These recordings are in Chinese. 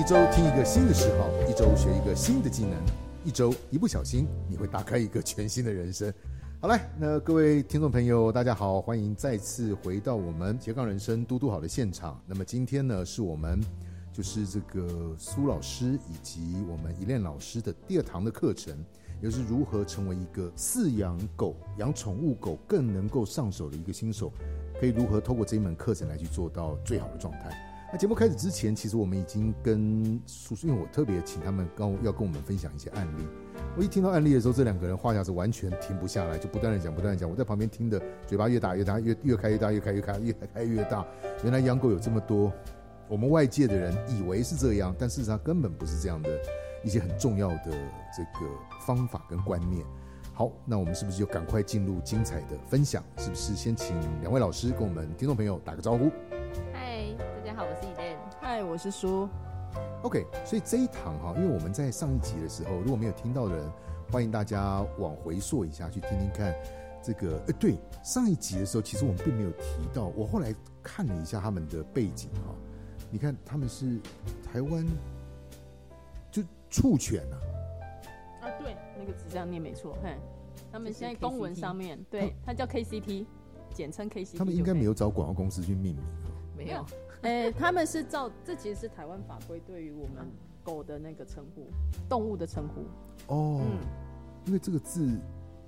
一周听一个新的嗜好，一周学一个新的技能，一周一不小心你会打开一个全新的人生。好嘞，那各位听众朋友，大家好，欢迎再次回到我们斜杠人生嘟嘟好的现场。那么今天呢，是我们就是这个苏老师以及我们一练老师的第二堂的课程，也是如何成为一个饲养狗、养宠物狗更能够上手的一个新手，可以如何透过这一门课程来去做到最好的状态。那节目开始之前，其实我们已经跟叔叔，因为我特别请他们跟要跟我们分享一些案例。我一听到案例的时候，这两个人话匣子完全停不下来，就不断的讲，不断的讲。我在旁边听的，嘴巴越大越大，越越开越大，越开越开，越开越大。原来养狗有这么多，我们外界的人以为是这样，但事实上根本不是这样的一些很重要的这个方法跟观念。好，那我们是不是就赶快进入精彩的分享？是不是先请两位老师跟我们听众朋友打个招呼？嗨，大家好，我是 Eden。嗨，我是苏。OK，所以这一堂哈，因为我们在上一集的时候，如果没有听到的人，欢迎大家往回溯一下，去听听看。这个，呃，对，上一集的时候，其实我们并没有提到。我后来看了一下他们的背景哈，你看他们是台湾就畜犬呐。啊，对，那个字这样念没错。嘿，他们现在公文上面，对，它叫 KCT，简称 KCT。他们应该没有找广告公司去命名没有。哎，他们是照，这其实是台湾法规对于我们狗的那个称呼，动物的称呼。哦，嗯，因为这个字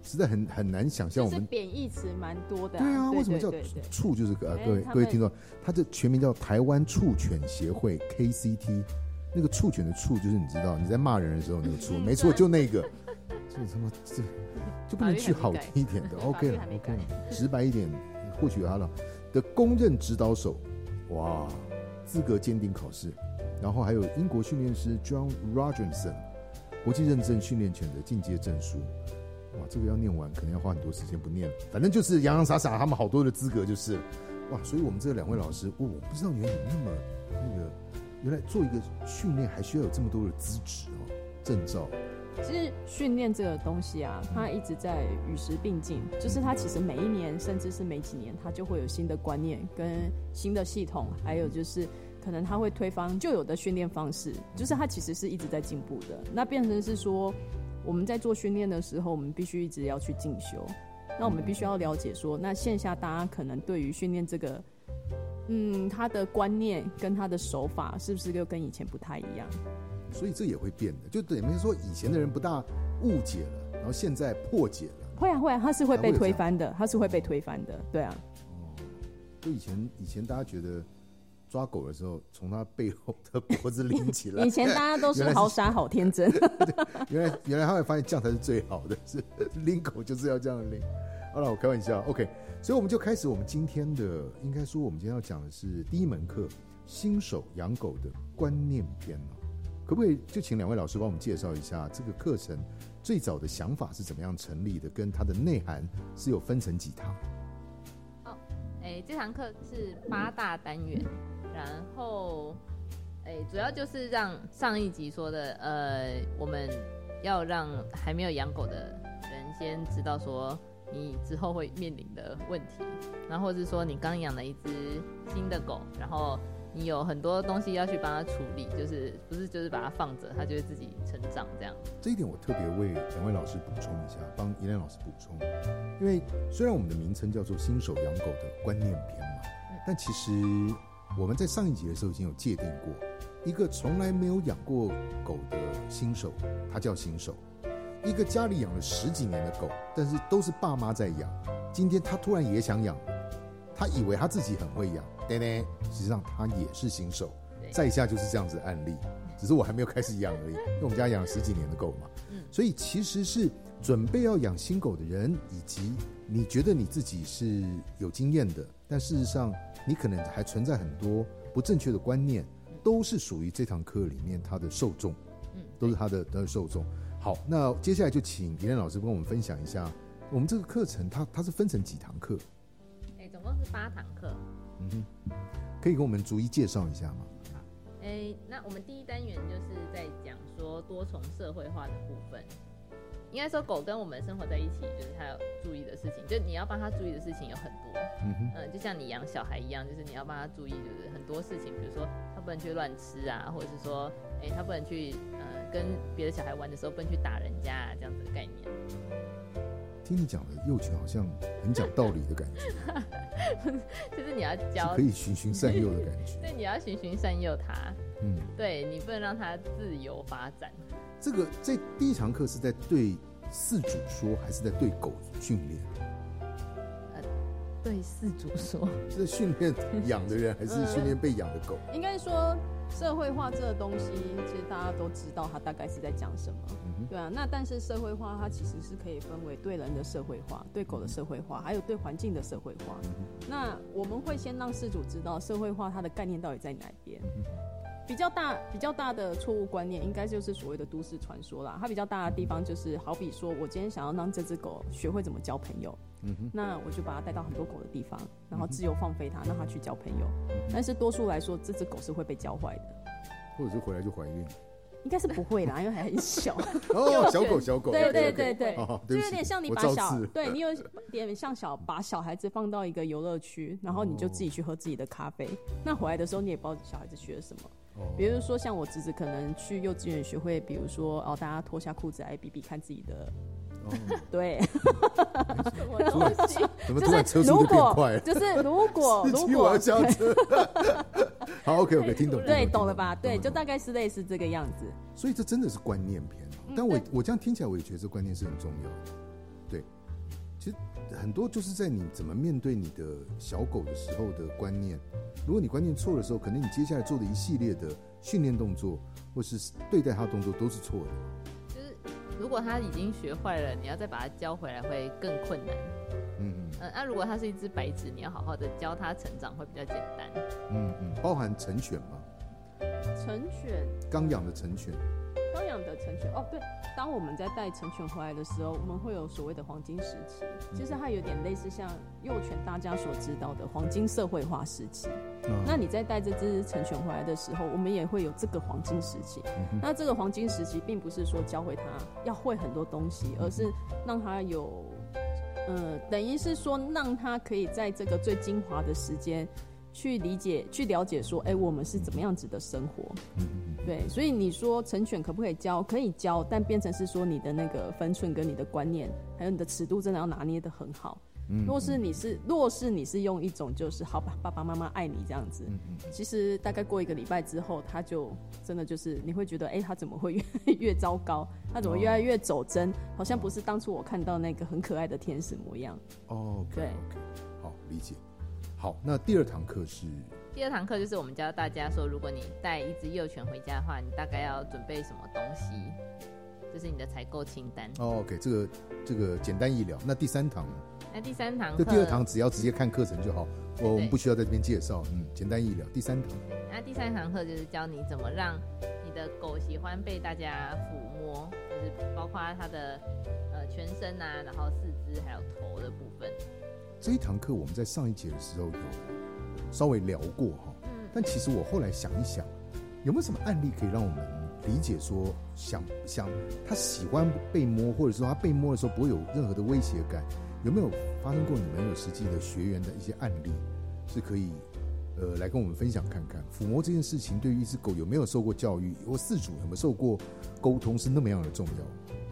实在很很难想象，我们贬义词蛮多的。对啊，为什么叫畜？就是呃，各位各位听众，它这全名叫台湾畜犬协会 KCT，那个畜犬的畜就是你知道你在骂人的时候那个畜，没错，就那个，这他妈这就不能去好听一点的？OK 了，OK 了，直白一点，获取它了的公认指导手。哇，资格鉴定考试，然后还有英国训练师 John Rogerson 国际认证训练犬的进阶证书。哇，这个要念完，可能要花很多时间，不念了。反正就是洋洋洒洒，他们好多的资格就是。哇，所以我们这两位老师，我我不知道原来有那么那个，原来做一个训练还需要有这么多的资质哦，证照。其实训练这个东西啊，它一直在与时并进，就是它其实每一年，甚至是每几年，它就会有新的观念跟新的系统，还有就是可能它会推翻旧有的训练方式，就是它其实是一直在进步的。那变成是说，我们在做训练的时候，我们必须一直要去进修。那我们必须要了解说，那线下大家可能对于训练这个，嗯，他的观念跟他的手法是不是又跟以前不太一样？所以这也会变的，就等于说以前的人不大误解了，然后现在破解了。会啊会啊，他是会被推翻的，他是会被推翻的，对啊。哦，就以前以前大家觉得抓狗的时候，从它背后的脖子拎起来。以前大家都是好傻好天真。原来原来他会发现这样才是最好的，是 拎狗就是要这样拎。好了，我开玩笑，OK。所以我们就开始我们今天的，应该说我们今天要讲的是第一门课——新手养狗的观念篇了。可不可以就请两位老师帮我们介绍一下这个课程最早的想法是怎么样成立的？跟它的内涵是有分成几堂？哦，哎，这堂课是八大单元，然后哎，主要就是让上一集说的，呃，我们要让还没有养狗的人先知道说你之后会面临的问题，然后或者说你刚养了一只新的狗，然后。你有很多东西要去帮他处理，就是不是就是把它放着，他就会自己成长这样。这一点我特别为两位老师补充一下，帮依莲老师补充，因为虽然我们的名称叫做新手养狗的观念篇嘛，但其实我们在上一集的时候已经有界定过，一个从来没有养过狗的新手，他叫新手；一个家里养了十几年的狗，但是都是爸妈在养，今天他突然也想养。他以为他自己很会养，对呢，实际上他也是新手。在下就是这样子的案例，只是我还没有开始养而已。因为我们家养了十几年的狗嘛，嗯，所以其实是准备要养新狗的人，以及你觉得你自己是有经验的，但事实上你可能还存在很多不正确的观念，都是属于这堂课里面它的受众，嗯，都是它的的受众。好，那接下来就请李莲老师跟我们分享一下，我们这个课程它它是分成几堂课？总共是八堂课，嗯哼，可以给我们逐一介绍一下吗？好，哎，那我们第一单元就是在讲说多重社会化的部分，应该说狗跟我们生活在一起，就是它要注意的事情，就你要帮它注意的事情有很多。嗯哼，嗯，就像你养小孩一样，就是你要帮他注意，就是很多事情，比如说他不能去乱吃啊，或者是说，哎、他不能去呃跟别的小孩玩的时候不能去打人家啊，这样子的概念。听你讲的幼犬好像很讲道理的感觉，就是你要教可，以循循善诱的感觉。对，你要循循善诱它，嗯，对你不能让它自由发展。这个这第一堂课是在对饲主说，还是在对狗训练？对饲主说，是在训练养的人，还是训练被养的狗？应该说社会化这个东西，其实大家都知道它大概是在讲什么。嗯，对啊，那但是社会化它其实是可以分为对人的社会化、对狗的社会化，还有对环境的社会化。那我们会先让事主知道社会化它的概念到底在哪边。比较大、比较大的错误观念，应该就是所谓的都市传说啦。它比较大的地方就是，好比说我今天想要让这只狗学会怎么交朋友，嗯哼，那我就把它带到很多狗的地方，然后自由放飞它，让它去交朋友。但是多数来说，这只狗是会被教坏的，或者是回来就怀孕？应该是不会啦，因为还很小。哦，小狗小狗，对对对对，哦，就有点像你我把小对你有点像小把小孩子放到一个游乐区，然后你就自己去喝自己的咖啡。那回来的时候你也不知道小孩子学了什么。哦比如说像我侄子可能去幼稚园学会，比如说哦，大家脱下裤子来比比看自己的，哦，对，如果就变快了？就是如果 司如果要下车。好，OK OK，听懂，对，听懂了吧？对，懂就大概是类似这个样子。所以这真的是观念但我对我这样听起来，我也觉得这观念是很重要的。对，其实很多就是在你怎么面对你的小狗的时候的观念。如果你观念错的时候，可能你接下来做的一系列的训练动作，或是对待它的动作都是错的。就是如果他已经学坏了，你要再把它教回来会更困难。嗯嗯嗯，那、如果它是一只白纸，你要好好的教它成长会比较简单。嗯嗯，包含成犬吗，成犬刚养的成犬。刚养的成犬哦，对，当我们在带成犬回来的时候，我们会有所谓的黄金时期，其实它有点类似像幼犬大家所知道的黄金社会化时期。嗯那你在带这只成犬回来的时候，我们也会有这个黄金时期。嗯那这个黄金时期，并不是说教会它要会很多东西，而是让它有，呃，等于是说让它可以在这个最精华的时间去理解、去了解，说，哎、我们是怎么样子的生活。对，所以你说成犬可不可以教？可以教，但变成是说你的那个分寸跟你的观念，还有你的尺度，真的要拿捏的很好。嗯若是你是，若是你是用一种就是好吧，爸爸妈妈爱你这样子，其实大概过一个礼拜之后，他就真的就是你会觉得，哎、他怎么会越越糟糕？他怎么越来越走针？好像不是当初我看到那个很可爱的天使模样。哦对好理解。好，那第二堂课是第二堂课就是我们教大家说，如果你带一只幼犬回家的话，你大概要准备什么东西？就是你的采购清单。哦，OK，这个这个简单易了。那第三堂呢？那第三堂课，这第二堂只要直接看课程就好，我我们不需要在这边介绍，嗯，简单易了。第三堂，那第三堂课就是教你怎么让你的狗喜欢被大家抚摸，就是包括它的呃全身啊，然后四肢还有头的部分。这一堂课我们在上一节的时候有稍微聊过哈，嗯，但其实我后来想一想，有没有什么案例可以让我们理解说，想想他喜欢被摸，或者说他被摸的时候不会有任何的威胁感，有没有发生过你们有实际的学员的一些案例，是可以呃来跟我们分享看看？抚摸这件事情对于一只狗有没有受过教育，或饲主有没有受过沟通，是那么样的重要？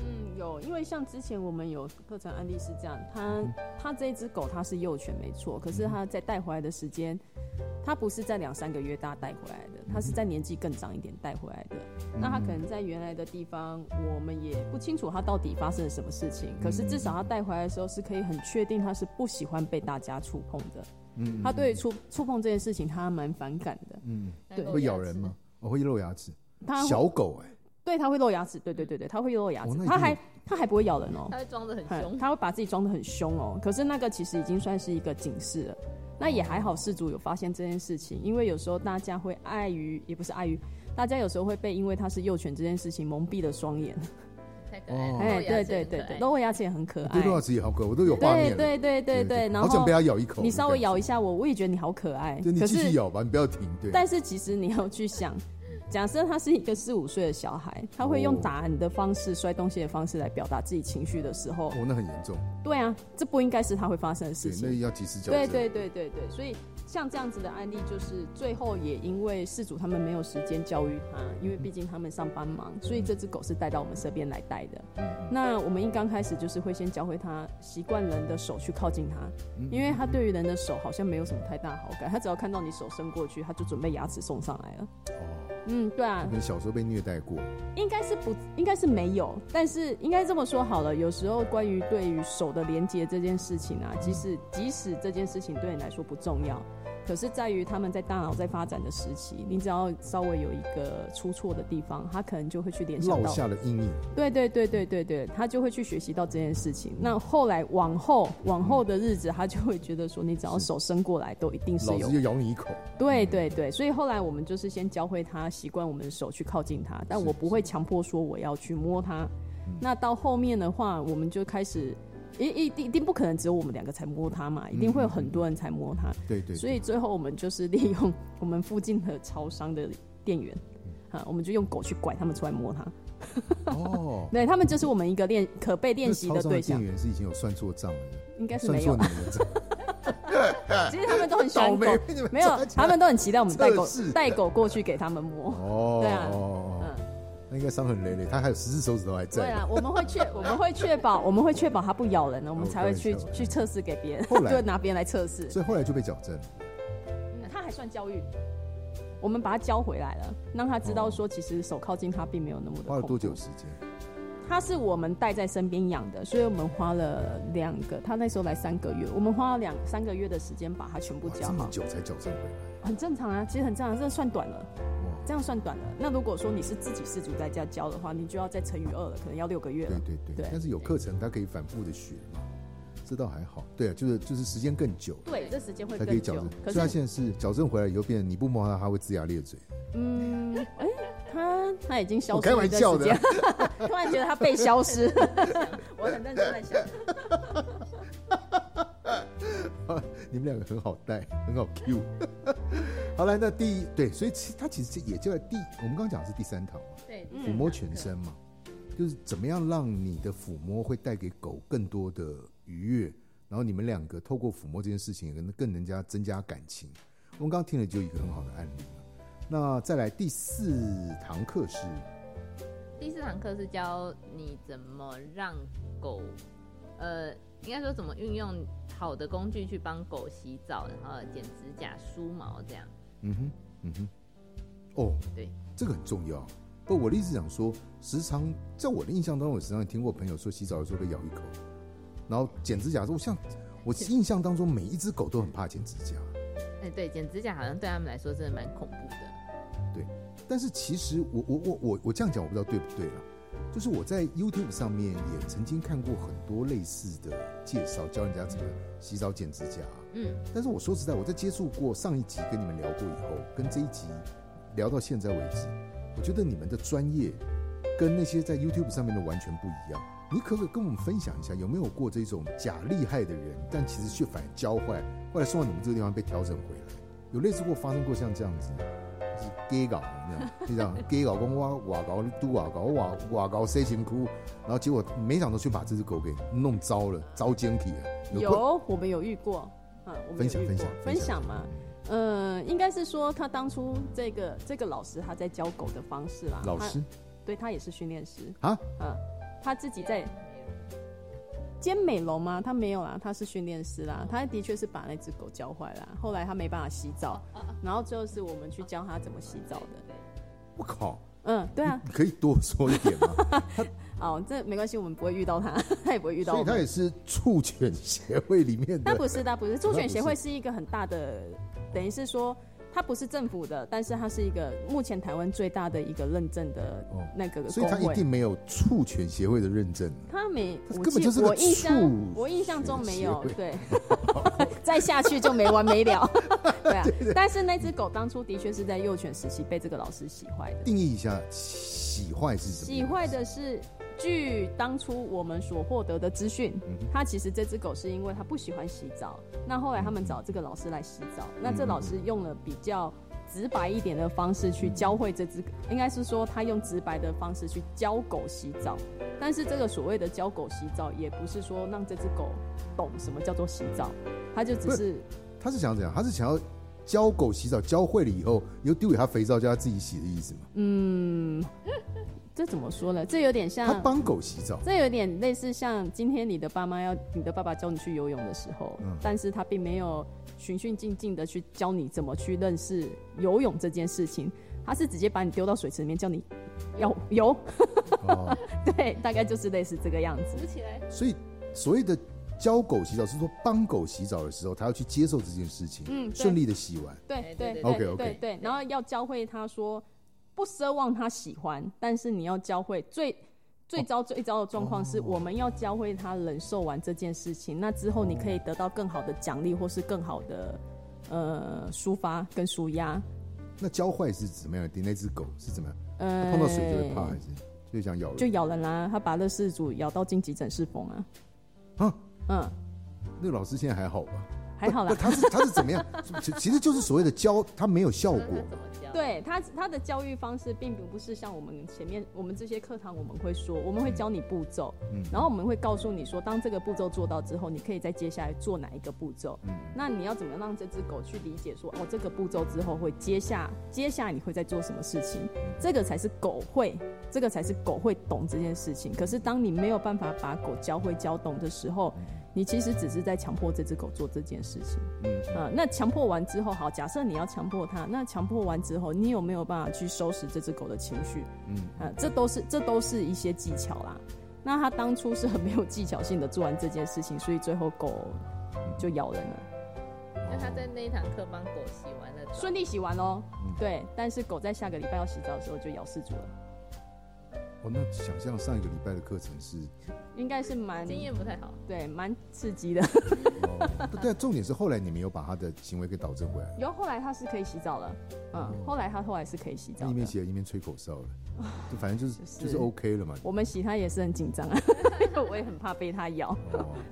因为像之前我们有课程案例是这样，它它这一只狗它是幼犬没错，可是它在带回来的时间，它不是在两三个月大带回来的，它是在年纪更长一点带回来的。那它可能在原来的地方，我们也不清楚它到底发生了什么事情，可是至少它带回来的时候是可以很确定它是不喜欢被大家触碰的。嗯，它对于触触碰这件事情，它蛮反感的。嗯，对会咬人吗？？我、会露牙齿。它小狗哎、对它会露牙齿，对对对对，它会露牙齿它还它还不会咬人哦。它会装的很嗯凶。它会把自己装的很凶哦。可是那个其实已经算是一个警示了。那也还好，事主有发现这件事情，因为有时候大家会碍于，也不是碍于，大家有时候会被因为它是幼犬这件事情蒙蔽了双眼。太可爱了。哦哎，露牙对对对对，露牙齿也很可爱对，。露牙齿也好可爱，我都有画面了。对对对对对，然后好想被它咬一口。你稍微咬一下，我，我也觉得你好可爱。对，你咬吧，你不要停。对，但是其实你要去想，假设他是一个四五岁的小孩，他会用打人的方式、摔东西的方式来表达自己情绪的时候，哦，那很严重，对啊，这不应该是他会发生的事对，情。那要及时矫正。对对对对对，所以像这样子的案例，就是最后也因为事主他们没有时间教育他，因为毕竟他们上班忙，所以这只狗是带到我们身边来带的。嗯那我们一刚开始就是会先教会他习惯人的手去靠近他，因为他对于人的手好像没有什么太大好感，他只要看到你手伸过去，他就准备牙齿送上来了。哦，嗯，对啊可，能小时候被虐待过，应该是不，应该是没有，但是应该这么说好了。有时候关于对于手的连接这件事情啊，即使即使这件事情对你来说不重要，可是在于他们在大脑在发展的时期，你只要稍微有一个出错的地方，他可能就会去联想落到，下了阴影。对对对对对对，他就会去学习到这件事情。那后来往后往后的日子，他就会觉得说，你只要手伸过来，都一定是有老子就咬你一口。对对对，所以后来我们就是先教会他习惯我们的手去靠近他，但我不会强迫说我要去摸他。那到后面的话，我们就开始，一一定一定不可能只有我们两个才摸它嘛，一定会有很多人才摸它。对对，所以最后我们就是利用 我们附近的超商的店员，啊，我们就用狗去拐他们出来摸它。哦，对他们就是我们一个练可被练习的对象，店员是已经有算错账了，应该是没有啦。错你们的账，其实他们都很喜欢狗没有他们都很期待我们带狗带狗过去给他们摸。哦，对啊。那应该伤痕累累，他还有十只手指头还在。对啊，我们会确 我们会确保我们会确保它不咬人了，我们哦才会去去测试给别人，后来就拿别人来测试。所以后来就被矫正。它还算教育，我们把它教回来了，让他知道说，其实手靠近它并没有那么的花了多久时间？它是我们带在身边养的，所以我们花了两个，他那时候来三个月，我们花了两三个月的时间把它全部哇，教好，这么久才矫正回来。很正常啊，其实很正常，这算短了。哇，这样算短了。那如果说你是自己自主在家教的话，你就要再乘以二了，可能要六个月了。对对对对，但是有课程，他可以反复的学嘛，这倒还好。对啊，就是就是时间更久对，这时间会更久才可以矫正。。可是，所以他现在是矫正回来以后，变成你不摸它，它会龇牙咧嘴。嗯，哎、他他已经消失了一段玩笑的时间，突然觉得他被消失。我很认真在想，你们两个很好带，很好 Q。好来，那第一对，所以其它其实也就在第，我们刚刚讲的是第三堂嘛，对，嗯抚摸全身嘛，就是怎么样让你的抚摸会带给狗更多的愉悦，然后你们两个透过抚摸这件事情，也可能更人家增加感情。我们刚刚听了就一个很好的案例了。那再来第四堂课是第四堂课是教你怎么让狗，呃，应该说怎么运用好的工具去帮狗洗澡，然后剪指甲、梳毛这样。嗯哼，嗯哼，哦，对，这个很重要。不，我的意思讲说，时常在我的印象当中，我时常也听过朋友说，洗澡的时候被咬一口，然后剪指甲的时候，像我印象当中，每一只狗都很怕剪指甲。哎、对，剪指甲好像对他们来说真的蛮恐怖的。对但是其实我我我我我这样讲，我不知道对不对了。就是我在 YouTube 上面也曾经看过很多类似的介绍，教人家怎么洗澡剪指甲。嗯，但是我说实在，我在接触过上一集跟你们聊过以后，跟这一集聊到现在为止，我觉得你们的专业跟那些在 YouTube 上面的完全不一样。你可不可以跟我们分享一下，有没有过这种假厉害的人，但其实却反而教坏，后来送到你们这个地方被调整回来？有类似过发生过像这样子，就是 gay 搞那样，就这样 gay 搞跟挖瓦搞嘟瓦搞瓦瓦搞塞情窟，然后结果没想到去把这只狗给弄糟了，糟奸体了。有我们有遇过，啊，我们分享分享分享嘛。嗯，应该是说他当初这个这个老师他在教狗的方式啦，老师对他也是训练师啊，嗯，他自己在兼美容吗？他没有啦，他是训练师啦。他的确是把那只狗教坏了，后来他没办法洗澡，然后最后是我们去教他怎么洗澡的。我靠，嗯，对啊，你可以多说一点吗？哦，这没关系，我们不会遇到他，他也不会遇到我。所以他也是畜犬协会里面的，他不是，他不是，助他不是选协会是一个很大的，等于是说。它不是政府的，但是它是一个目前台湾最大的一个认证的哦那个所以它一。定没有畜犬协会的认证。它没，根本就是我印象畜我印象中没有，对，再下去就没完没了，对啊。但是那只狗当初的确是在幼犬时期被这个老师洗坏的，定义一下洗坏是什么？洗坏的是。据当初我们所获得的资讯，嗯它其实这只狗是因为他不喜欢洗澡，那后来他们找这个老师来洗澡，那嗯这老师用了比较直白一点的方式去教会这只，应该是说他用直白的方式去教狗洗澡。但是这个所谓的教狗洗澡，也不是说让这只狗懂什么叫做洗澡，他就只是他是想怎样？他是想要教狗洗澡，教会了以后，又丢给他肥皂，叫他自己洗的意思吗？嗯，这怎么说呢？这有点像他像，帮狗洗澡，这有点类似像今天你的爸妈要你的爸爸教你去游泳的时候，嗯。但是他并没有循序渐进的去教你怎么去认识游泳这件事情，他是直接把你丢到水池里面叫你要游，哦，对，大概就是类似这个样子。扶起来，所以所谓的教狗洗澡，是说帮狗洗澡的时候，他要去接受这件事情，嗯对。顺利的洗完。对哎对对对对 OK，OK 对对，然后要教会他说，不奢望他喜欢，但是你要教会最最糟最糟的状况是，我们要教会他忍受完这件事情，那之后你可以得到更好的奖励，或是更好的呃抒发跟舒压。那教坏是怎么样的？那只狗是怎么样？呃，碰到水就会怕，还是就想咬人？就咬人啦、他把乐事主咬到进急诊室缝啊。啊，嗯，那个老师现在还好吧？还好啦，。他是他是怎么样？其其实就是所谓的教，他没有效果。怎么教？对他他的教育方式并不是像我们前面我们这些课堂我们会说，我们会教你步骤，嗯然后我们会告诉你说，当这个步骤做到之后，你可以再接下来做哪一个步骤。嗯那你要怎么让这只狗去理解说，哦，这个步骤之后会接下接下来你会在做什么事情？这个才是狗会，这个才是狗会懂这件事情。可是当你没有办法把狗教会教懂的时候，你其实只是在强迫这只狗做这件事情。嗯，啊、那强迫完之后，好，假设你要强迫它，那强迫完之后，你有没有办法去收拾这只狗的情绪？嗯啊、这都是这都是一些技巧啦。那他当初是很没有技巧性的做完这件事情，所以最后狗就咬人了，那他在那一堂课帮狗洗完了，顺利洗完喽。嗯对，但是狗在下个礼拜要洗澡的时候就咬失主了，哦，那想象上一个礼拜的课程是，应该是蛮经验不太好。对蛮刺激的。哦，不对，重点是后来你们有把他的行为给导正回来，然后后来他是可以洗澡了，嗯，后来他后来是可以洗澡的。一面洗一面吹口哨了，就反正就是 就是就是 OK 了嘛。我们洗他也是很紧张啊，因为我也很怕被他咬。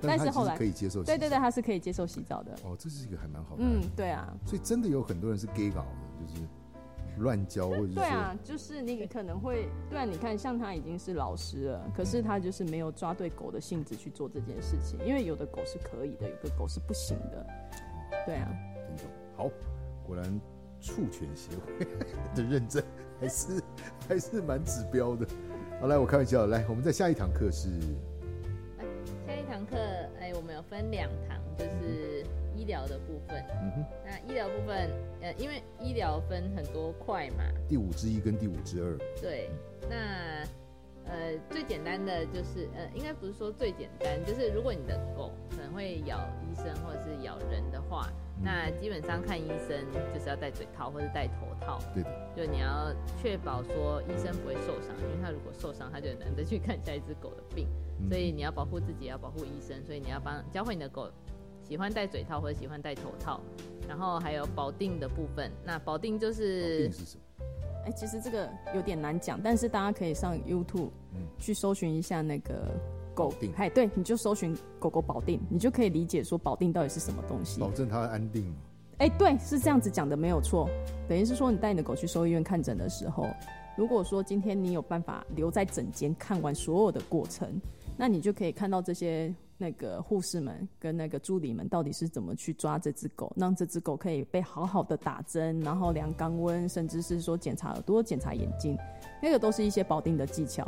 但是后来可以接受。对对对，，他是可以接受洗澡的。哦，这是一个还蛮好的。嗯，对啊，所以真的有很多人是 gay 搞的，就是乱教或者是，对啊，就是你可能会，对啊，你看像他已经是老师了，可是他就是没有抓对狗的性质去做这件事情，因为有的狗是可以的，有的狗是不行的。对啊，听懂。好，果然畜犬协会的认证还是还是蛮指标的。好，来，我开玩笑，来，我们在下一堂课是下一堂课，哎，我们有分两堂，就是医疗的部分。嗯哼。那医疗部分，呃，因为医疗分很多块嘛，第五之一跟第五之二。对，那呃最简单的就是呃，应该不是说最简单，就是如果你的狗可能会咬医生或者是咬人的话，那基本上看医生就是要戴嘴套或者戴头套，对的，就你要确保说医生不会受伤，因为他如果受伤，他就很难再去看下一只狗的病，嗯。所以你要保护自己，要保护医生，所以你要帮教会你的狗喜欢戴嘴套或者喜欢戴头套，然后还有保定的部分，那保定就是定是什么？哎、其实这个有点难讲，但是大家可以上 YouTube 嗯去搜寻一下那个狗定哎，对，你就搜寻狗狗保定，你就可以理解说保定到底是什么东西保。证它安定嘛。哎、对，是这样子讲的，没有错。等于是说，你带你的狗去兽医院看诊的时候，如果说今天你有办法留在诊间看完所有的过程，那你就可以看到这些那个护士们跟那个助理们到底是怎么去抓这只狗，让这只狗可以被好好的打针，然后量肛温，甚至是说检查耳朵、检查眼睛，那个都是一些保定的技巧。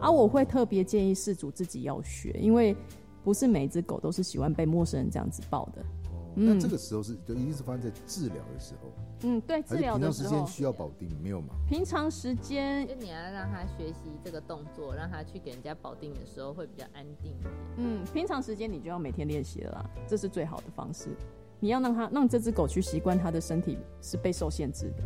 而、我会特别建议事主自己要学，因为不是每一只狗都是喜欢被陌生人这样子抱的。那这个时候是就一定是发生在治疗的时候，嗯，对，治疗平常时疗的时候间。需要保定？没有吗？平常时间就，你要让他学习这个动作，让他去给人家保定的时候会比较安定一点。嗯，平常时间你就要每天练习了啦，这是最好的方式。你要让他让这只狗去习惯它的身体是被受限制的，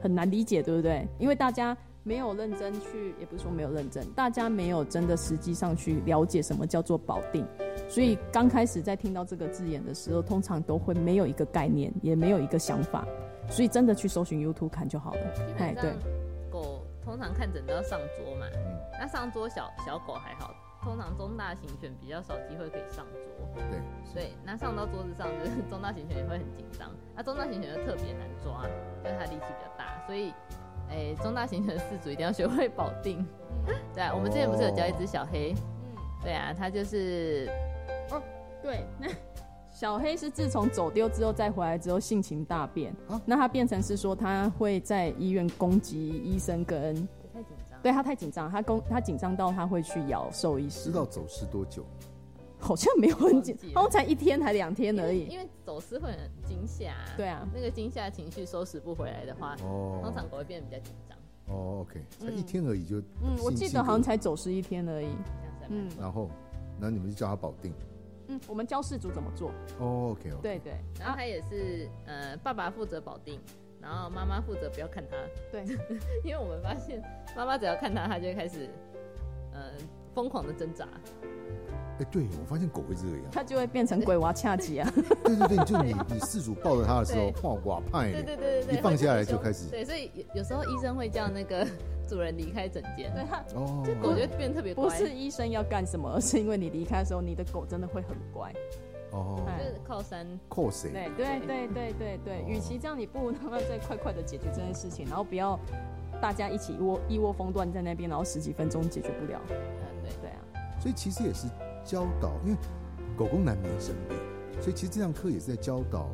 很难理解，对不对？因为大家没有认真去，也不是说没有认真，大家没有真的实际上去了解什么叫做保定，所以刚开始在听到这个字眼的时候，通常都会没有一个概念，也没有一个想法，所以真的去搜寻 YouTube 看就好了。哎，对，狗通常看诊都要上桌嘛，嗯那上桌小小狗还好，通常中大型犬比较少机会可以上桌，对，对，那上到桌子上就是中大型犬也会很紧张，那中大型犬就特别难抓，因为它力气比较大，所以，哎、中大型犬的饲主一定要学会保定。对啊，我们之前不是有教一只小黑？嗯，对啊，它就是对，那 小黑是自从走丢之后再回来之后性情大变，啊？那他变成是说他会在医院攻击医生跟，太紧张，对他太紧张，他攻他紧张到他会去咬兽医师。知，道走失多久？好像没有很紧忘记，了。好像才一天还两天而已。因为走失会很惊吓、对啊，那个惊吓情绪收拾不回来的话，哦，通常狗会变得比较紧张，哦，OK，才一天而已就，嗯，我性记得好像，才走失一天而已。嗯。然后，然后你们就叫他保定。嗯，我们教事主怎么做？哦，OK，OK，对对，然后他也是呃，爸爸负责保定，然后妈妈负责不要看他。对，因为我们发现妈妈只要看他，他就会开始呃疯狂的挣扎。哎，对我发现狗会这样。它就会变成鬼娃恰吉啊。对对对，就你 你饲主抱着它的时候对，哇哇派对的，对对对对，一放下来就会开始对，所以有有时候医生会叫那个 主人离开诊间，对他哦，就狗就会变得特别乖，不是医生要干什么，而是因为你离开的时候，你的狗真的会很乖。哦，哎就是靠山。靠谁？对对对对对对，哦与其这样，你不如他们再快快的解决这件事情，然后不要大家一起一窝一窝蜂乱在那边，然后十几分钟解决不了。嗯，对，对啊，所以其实也是教导，因为狗狗难免生病，所以其实这堂课也是在教导，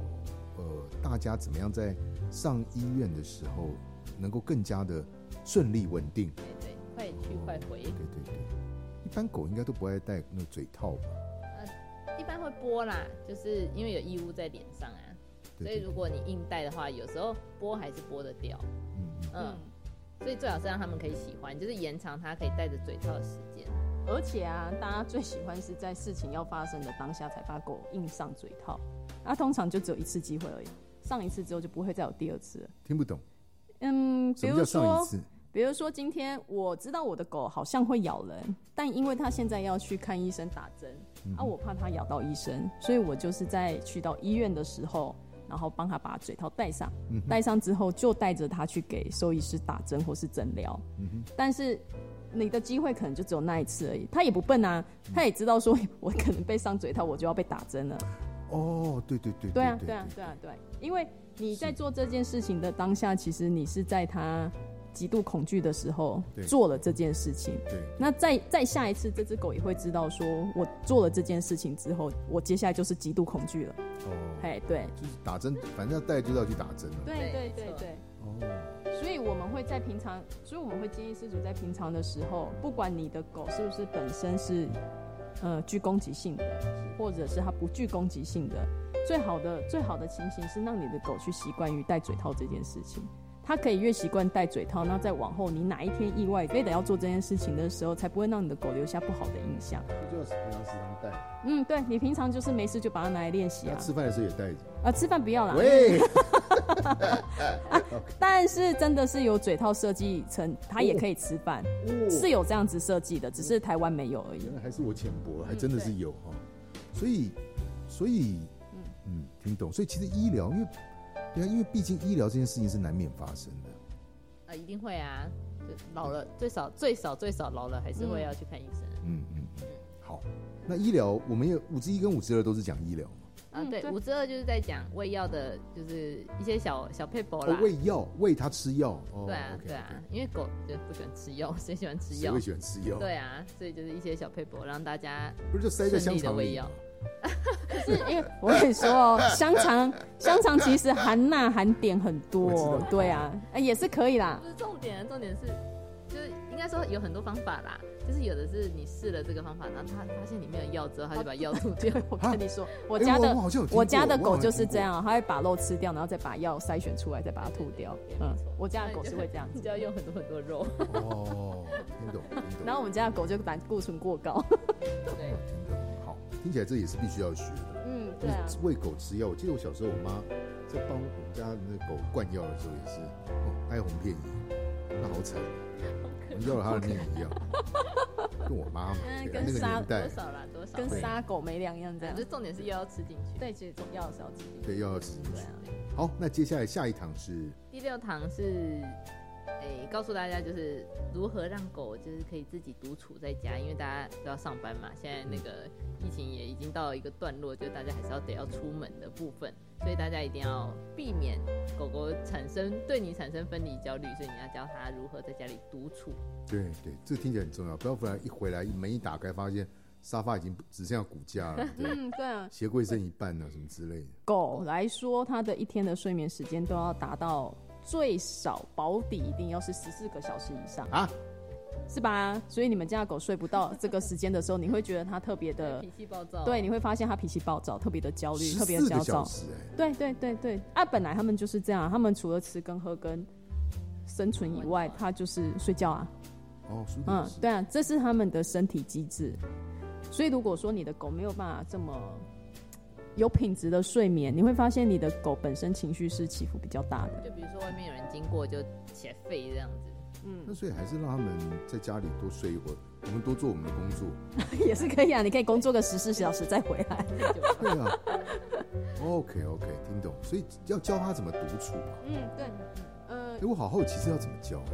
呃，大家怎么样在上医院的时候能够更加的顺利稳定。对对，快去快回对。对对，一般狗应该都不爱戴那个嘴套吧？呃一般会剥啦，就是因为有异物在脸上啊，所对对，以如果你硬戴的话，有时候剥还是剥得掉。嗯嗯，嗯，所以最好是让他们可以喜欢，就是延长他可以戴着嘴套的时间。而且啊，大家最喜欢是在事情要发生的当下才把狗硬上嘴套，那、通常就只有一次机会而已，上一次之后就不会再有第二次了。听不懂嗯，比如说？比如说今天我知道我的狗好像会咬人，但因为它现在要去看医生打针，嗯啊，我怕它咬到医生，所以我就是在去到医院的时候，然后帮他把嘴套戴上，戴上之后就带着他去给兽医师打针或是诊疗。嗯哼，但是你的机会可能就只有那一次而已。他也不笨啊，他也知道说 我可能被上嘴套，我就要被打针了。哦，对对对对啊，对啊，对啊，对，因为你在做这件事情的当下，其实你是在他极度恐惧的时候做了这件事情。对，那再再下一次，这只狗也会知道，说我做了这件事情之后，我接下来就是极度恐惧了。哦，哎，对，就是打针，反正要带就要去打针了。对对对对。哦，我们会在平常，所以我们会建议失主在平常的时候，不管你的狗是不是本身是呃具攻击性的，或者是它不具攻击性的，最好的最好的情形是让你的狗去习惯于戴嘴套这件事情。它可以越习惯戴嘴套，那再往后你哪一天意外非得要做这件事情的时候，才不会让你的狗留下不好的印象。就是平常时常戴，嗯，对你平常就是没事就把它拿来练习啊，吃饭的时候也戴着。啊吃饭不要啦。喂，但是真的是有嘴套设计成，它也可以吃饭。是有这样子设计的，只是台湾没有而已原。来还是我浅薄，还真的是有哈。所以，所以，嗯，听懂。所以其实医疗，因为对啊，因为毕竟医疗这件事情是难免发生的。啊，一定会啊，就老了最少最少最少老了还是会要去看医生。嗯嗯嗯。好，那医疗我们也五之一跟五之二都是讲医疗嘛。啊，对，五之二就是在讲喂药的，就是一些小小配博啦。哦，喂药，喂它吃药。哦，对啊对啊，因为狗就不喜欢吃药，谁喜欢吃药谁会？喜欢吃药？对啊，所以就是一些小配博，让大家不是就塞在香肠里喂药 吗？是因为我跟你说哦，香肠 香肠其实含钠含碘很多对啊，哎也是可以啦不。是重点，重点是就是应该说有很多方法啦，就是有的是你试了这个方法，然后他发现里面有药之后，他就把药吐掉。我跟你说，我哎家的我家的狗就是这样，它会把肉吃掉，然后再把药筛选出来，再把它吐掉。嗯我家的狗是会这样子你就。要用很多很多肉。哦，听懂，听懂。然后我们家的狗就胆固醇过高。对，听起来这也是必须要学的。嗯，对啊。喂狗吃药，我记得我小时候我妈在帮我们家那狗灌药的时候也是，哦，哀鸿遍野，那好惨，我们要了他的命一样，跟我妈嘛，嗯跟杀年代多，少啦，多少。跟杀狗没两样，这样就。重点是药要吃进去。对，其实重要的是要吃进去。对，药要吃进去对。啊。好，那接下来下一堂是第六堂是诶、告诉大家就是如何让狗就是可以自己独处在家，因为大家都要上班嘛。现在那个疫情也已经到了一个段落，就是大家还是要得要出门的部分，所以大家一定要避免狗狗产生对你产生分离焦虑，所以你要教它如何在家里独处。对对，这个听起来很重要，不要不然一回来门一打开，发现沙发已经只剩下骨架了，嗯，对啊，鞋柜剩一半了，什么之类的。狗来说，它的一天的睡眠时间都要达到最少保底一定要是十四个小时以上啊，是吧？所以你们家的狗睡不到这个时间的时候，你会觉得它特别的脾气暴躁，对，你会发现它脾气暴躁，特别的焦虑，特别的焦躁。四个小时、哎，对对对对，啊，本来他们就是这样，他们除了吃跟喝跟生存以外，它就是睡觉啊。哦，嗯对啊，这是他们的身体机制。所以如果说你的狗没有办法这么有品质的睡眠，你会发现你的狗本身情绪是起伏比较大的。就比如说外面有人经过就起来吠这样子。嗯那所以还是让他们在家里多睡一会儿，我们多做我们的工作。也是可以啊，你可以工作个十四小时再回来。对啊，OK OK，听懂。所以要教他怎么独处啊？嗯，对，呃哎，，我好好奇是要怎么教啊？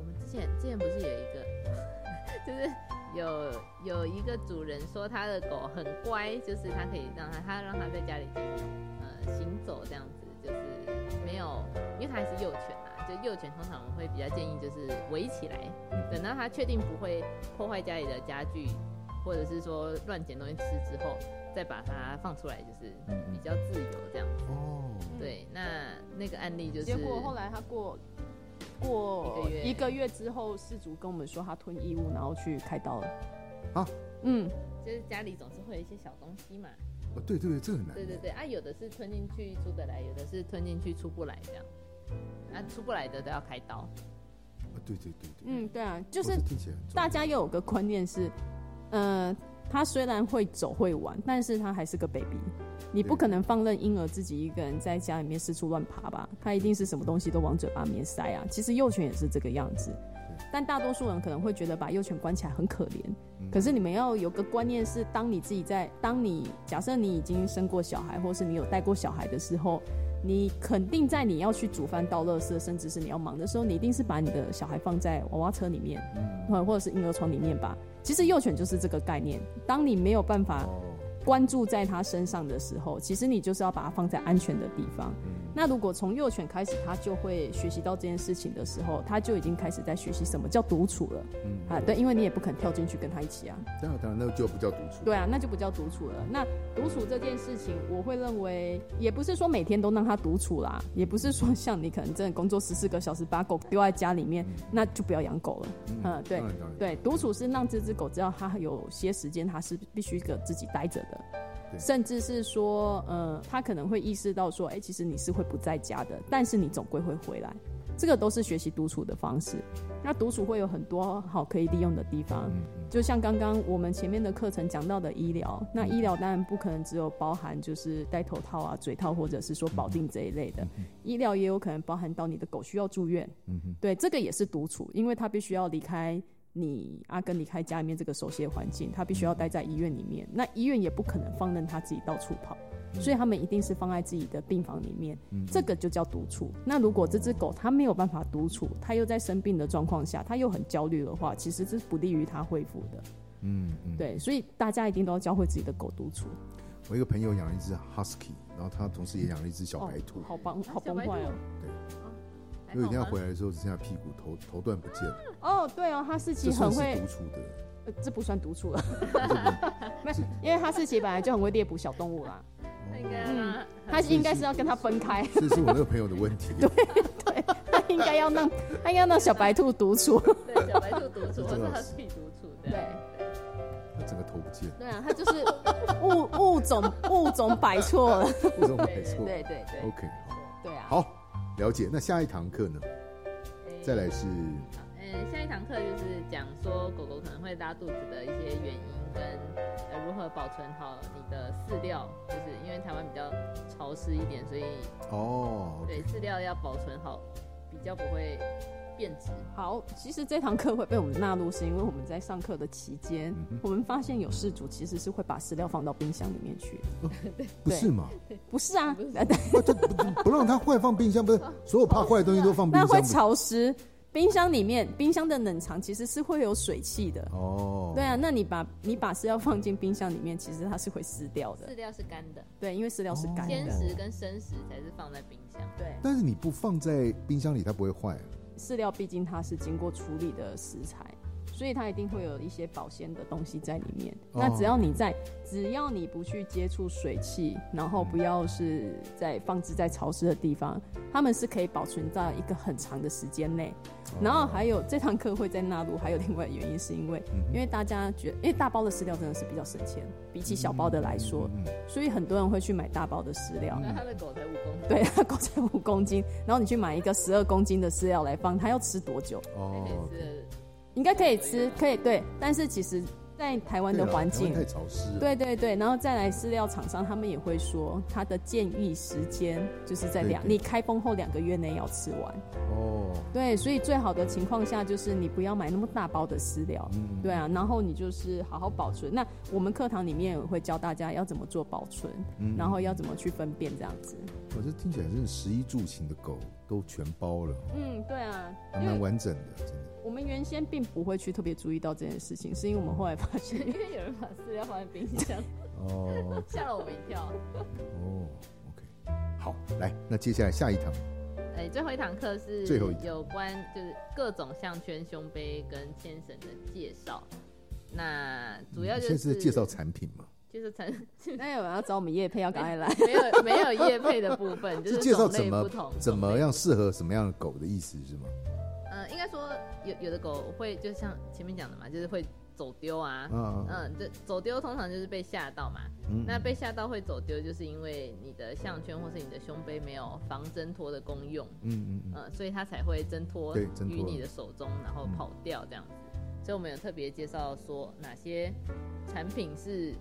我们之前之前不是有一个，就是有有一个主人说他的狗很乖，就是他可以让它他让它在家里就是呃行走这样子，就是没有，因为它还是幼犬啊，就幼犬通常我们会比较建议就是围起来，等到它确定不会破坏家里的家具，或者是说乱捡东西吃之后，再把它放出来，就是比较自由这样子。哦，对，那那个案例就是结果后来他过过一个月一个月之后，事主跟我们说他吞异物，然后去开刀了。啊？嗯，就是家里总是会有一些小东西嘛。哦，对对对，这个很难。对对对啊，有的是吞进去出得来，有的是吞进去出不来这样。啊，出不来的都要开刀。啊，对对对对，嗯，对啊，就是大家又有个观念是，呃，他虽然会走会玩，但是他还是个 baby。你不可能放任婴儿自己一个人在家里面四处乱爬吧？他一定是什么东西都往嘴巴里面塞啊。其实幼犬也是这个样子，但大多数人可能会觉得把幼犬关起来很可怜。嗯可是你们要有个观念是，当你自己在，当你假设你已经生过小孩，或是你有带过小孩的时候，你肯定在你要去煮饭、倒垃圾，甚至是你要忙的时候，你一定是把你的小孩放在娃娃车里面，或或者是婴儿床里面吧。其实幼犬就是这个概念，当你没有办法哦，关注在它身上的时候，其实你就是要把它放在安全的地方。那如果从幼犬开始，它就会学习到这件事情的时候，它就已经开始在学习什么叫独处了。嗯，啊，对，因为你也不肯跳进去跟他一起啊。当然当然，那就不叫独处。对啊，那就不叫独处了。那独处这件事情，我会认为，也不是说每天都让它独处啦，也不是说像你可能真的工作十四个小时，把狗丢在家里面，那就不要养狗了。嗯，对对，独处是让这只狗知道它有些时间它是必须个自己待着的。对。甚至是说，呃，他可能会意识到说，哎、其实你是会不在家的，但是你总归会回来，这个都是学习独处的方式。那独处会有很多好可以利用的地方，嗯就像刚刚我们前面的课程讲到的医疗，那医疗当然不可能只有包含就是戴头套啊、嘴套或者是说保定这一类的，医疗也有可能包含到你的狗需要住院，嗯，对，这个也是独处，因为它必须要离开你阿根离开家里面这个熟悉的环境，他必须要待在医院里面，那医院也不可能放任他自己到处跑。所以他们一定是放在自己的病房里面，这个就叫独处。那如果这只狗它没有办法独处，它又在生病的状况下，它又很焦虑的话，其实这是不利于它恢复的。嗯嗯。对，所以大家一定都要教会自己的狗独处。我一个朋友养了一只 husky，然后他同时也养了一只小白兔哦。好棒，好崩坏哦。有一天他来回来的时候，只剩下屁股，头头段不见了。哦，对哦，哈士奇很会独，处的。呃这不算独处了，这个没，因为哈士奇本来就很会猎捕小动物啦，那应该让它应该是要跟它分开，这是我那个朋友的问题。对对，他应该要让他应该让小白兔独处。对小白兔独处，或是这真的是 husky 独处这对样。他整个头不见，对啊，它就是物物种物种摆错了。物种摆错。对对对 OK，好，对啊。好，了解。那下一堂课呢？再来是嗯，下一堂课就是讲说狗狗可能会拉肚子的一些原因，跟呃如何保存好你的饲料，就是因为台湾比较潮湿一点，所以哦，对饲料要保存好，比较不会变质。好，其实这堂课会被我们纳入，是因为我们在上课的期间，嗯我们发现有事主其实是会把饲料放到冰箱里面去。不是吗？不是啊，呃不让它坏放冰箱，不是所有怕坏的东西都放冰那会箱不是。潮湿。冰箱里面，冰箱的冷藏其实是会有水汽的。哦，对啊，那你把你把饲料放进冰箱里面，其实它是会湿掉的。饲料是干的，对，因为饲料是干的鲜的。食跟生食才是放在冰箱。对，但是你不放在冰箱里，它不会坏。饲料毕竟它是经过处理的食材，所以它一定会有一些保鲜的东西在里面。哦那只要你在，只要你不去接触水汽，然后不要是在放置在潮湿的地方，它们是可以保存在一个很长的时间内。然后还有这堂课会在纳入，还有另外的原因是因为，嗯。因为大家觉得，因为大包的饲料真的是比较省钱，比起小包的来说，嗯所以很多人会去买大包的饲料。那他的狗才五公斤，对，他狗才五公斤，然后你去买一个十二公斤的饲料来放，它要吃多久？哦应该可以吃，可以对，但是其实，在台湾的环境太潮湿了。对对对，然后再来饲料厂商他们也会说，他的建议时间就是在两，你开封后两个月内要吃完。哦，对，所以最好的情况下就是你不要买那么大包的饲料，嗯对啊，然后你就是好好保存。那我们课堂里面也会教大家要怎么做保存，嗯然后要怎么去分辨这样子。我这听起来真是食一住行的狗都全包了，嗯，对啊，还蛮完整的，真的。我们原先并不会去特别注意到这件事情，是因为我们后来发现 因为有人把饲料放在冰箱，哦 吓了我们一跳。哦，OK，好，来，那接下来下一堂，哎，最后一堂课是最后一有关就是各种项圈、胸杯跟牵绳的介绍。那主要就现是在是介绍产品嘛？介绍产，那有人要找我们叶配，要赶快来。没有没有叶配的部分，就是介绍怎么不同，怎么样适合什么样的狗的意思是吗？呃，应该说有有的狗会就像前面讲的嘛，就是会走丢啊。嗯嗯，这走丢通常就是被吓到嘛。嗯那被吓到会走丢，就是因为你的项圈或是你的胸杯没有防挣脱的功用，嗯嗯嗯，嗯，所以它才会挣脱对挣脱于你的手中，然后跑掉这样子。所以我们有特别介绍说哪些产品是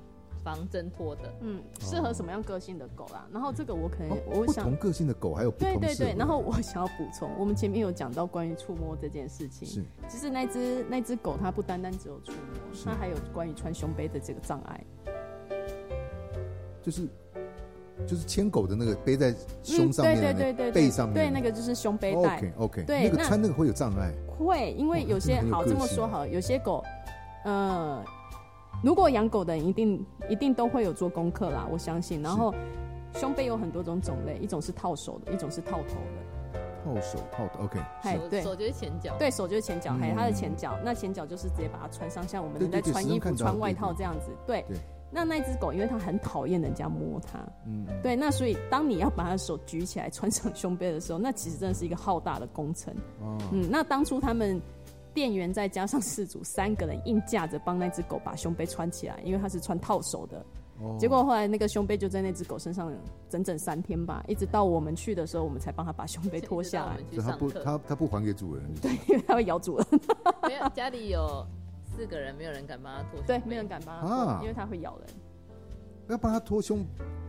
防挣脱的。嗯，适合什么样个性的狗啦？然后这个我可能、哦我想不同，个性的狗还有不同对对对，然后我想要补充，我们前面有讲到关于触摸这件事情。是其实那只那只狗它不单单只有触摸，它还有关于穿胸背的这个障碍。就是就是牵狗的那个背在胸上面对对对对背上面对那个就是胸背带。OK OK，对那那个穿那个会有障碍，会，因为有些好这么说好了，有些狗，呃，如果养狗的人一定一定都会有做功课啦，我相信。然后胸背有很多种种类，一种是套手的，一种是套头的。套手套的 OK，手嗨对。手就是前脚，对手就是前脚，还有嗯它的前脚，那前脚就是直接把它穿上，像我们人在穿衣服、穿外套对这样子。对。对，那那只狗因为它很讨厌人家摸它，嗯，嗯。对，那所以当你要把它的手举起来穿上胸背的时候，那其实真的是一个浩大的工程。哦，嗯，那当初他们店员再加上事主三个人硬架着帮那只狗把胸背穿起来，因为它是穿套手的。哦结果后来那个胸背就在那只狗身上整整三天吧，一直到我们去的时候，我们才帮它把胸背脱下来我们，去所以他不上课。他他不还给主人，对，因为它会咬主人。没有家里有四个人，没有人敢帮他脱。对，没人。敢帮它脱，啊因为它会咬人。要帮它脱胸，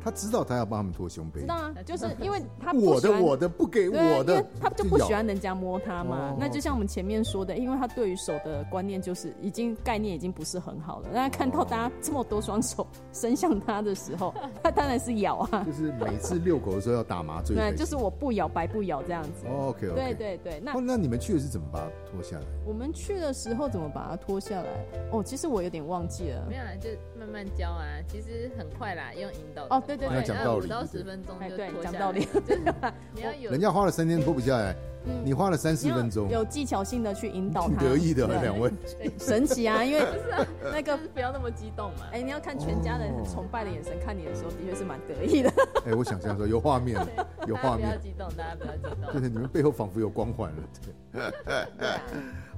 他知道他要帮他们脱胸背知，道啊，就是因为他我的我的不给我的为，他就不喜欢人家摸他嘛。哦那就像我们前面说的，因为他对于手的观念就是已经概念已经不是很好了。那看到大家这么多双手伸向他的时候，他当然是咬啊。就是每次遛狗的时候要打麻醉对，就是我不咬白不咬这样子。OK OK，对对对，那哦，那你们去的是怎么把它脱下来？我们去的时候怎么把它脱下来？哦，其实我有点忘记了没。有啊，就慢慢教啊，其实很快啦，用引导哦对对对要讲道理五到十分钟哎就对讲脱下来道理。哦 就是你要有人家花了三天脱不下来，嗯你花了三四分钟，有技巧性的去引导挺他，得意的两位。神奇啊！因为 就是那个不要那么激动嘛。哎，你要看全家人很崇拜的眼神看你的时候，的确是蛮得意的。哎，我想象说有画面，有画面，不要激动，大家不要激动。对对，你们背后仿佛有光环了。对，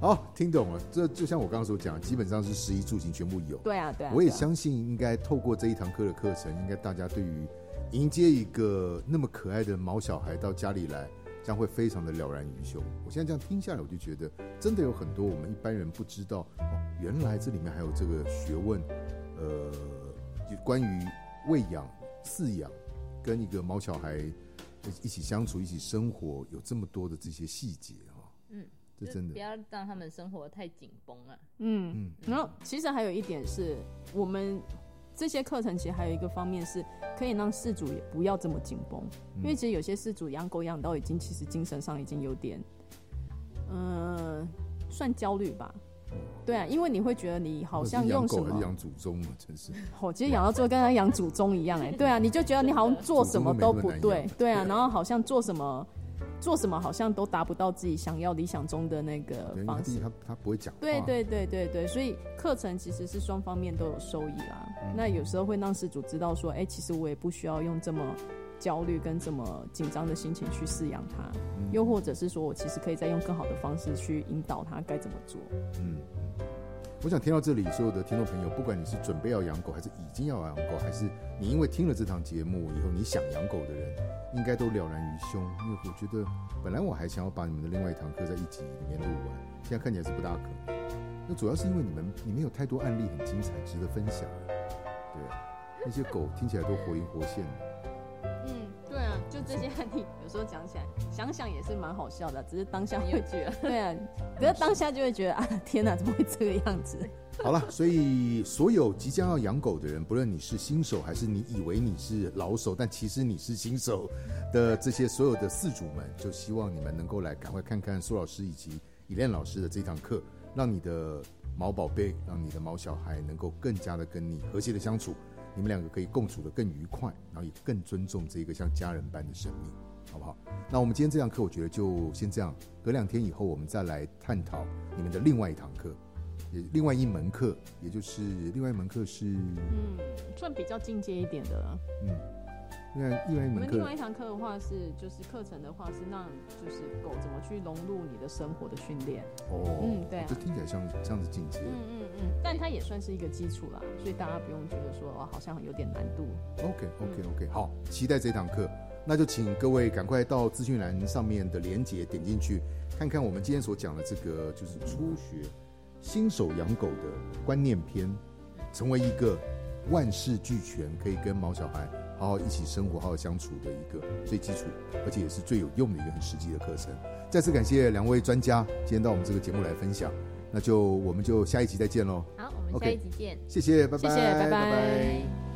好，听懂了。这就像我刚刚所讲，基本上是十一住行全部有。对啊，对啊。我也相信，应该透过这一堂课的课程，应该大家对于迎接一个那么可爱的毛小孩到家里来，将会非常的了然于胸。我现在这样听下来，我就觉得真的有很多我们一般人不知道哦，原来这里面还有这个学问，呃，就关于喂养、饲养跟一个毛小孩一起相处、一起生活，有这么多的这些细节哈。嗯，就这真的不要让他们生活太紧绷啊。嗯嗯，然后其实还有一点是我们这些课程其实还有一个方面是可以让事主也不要这么紧绷，因为其实有些事主养狗养到已经其实精神上已经有点，嗯、算焦虑吧。对啊，因为你会觉得你好像用什么，养祖宗啊？真是，我 其实养到最后跟他养祖宗一样哎、对啊，你就觉得你好像做什么都不对，对啊，然后好像做什么做什么好像都达不到自己想要理想中的那个方式。他他不会讲，对对对对对，所以课程其实是双方面都有收益啦。嗯那有时候会让事主知道说，哎、其实我也不需要用这么焦虑跟这么紧张的心情去饲养它，嗯又或者是说我其实可以再用更好的方式去引导它该怎么做。嗯，嗯我想听到这里，所有的听众朋友，不管你是准备要养狗，还是已经要养狗，还是你因为听了这堂节目以后你想养狗的人，应该都了然于胸。因为我觉得，本来我还想要把你们的另外一堂课在一集里面录完，现在看起来是不大可能。那主要是因为你们你们有太多案例很精彩，值得分享。对，那些狗听起来都活灵活现的。嗯，就这些案例，有时候讲起来想想也是蛮好笑的，只是当下会很有趣啊。对啊，可是当下就会觉得啊，天哪，怎么会这个样子？好了，所以所有即将要养狗的人，不论你是新手还是你以为你是老手，但其实你是新手的这些所有的饲主们，就希望你们能够来赶快看看苏老师以及以恋老师的这堂课，让你的毛宝贝，让你的毛小孩能够更加的跟你和谐的相处，你们两个可以共处的更愉快，然后也更尊重这个像家人般的生命，好不好？那我们今天这堂课，我觉得就先这样，隔两天以后我们再来探讨你们的另外一堂课。也另外一门课，也就是另外一门课是，嗯，算比较进阶一点的了。嗯，另外另外一门课我们另外一堂课的话是，就是课程的话是让就是狗怎么去融入你的生活的训练。哦，嗯对啊这听起来像这样子进阶。嗯嗯嗯，但它也算是一个基础啦，所以大家不用觉得说哇好像有点难度。OK OK OK，好，期待这堂课，那就请各位赶快到资讯栏上面的连接点进去，看看我们今天所讲的这个就是初学新手养狗的观念篇，成为一个万事俱全，可以跟毛小孩好好一起生活、好好相处的一个最基础，而且也是最有用的一个很实际的课程。再次感谢两位专家今天到我们这个节目来分享，那就我们就下一集再见喽，好，我们下一集见。谢谢，拜拜，谢谢拜拜拜拜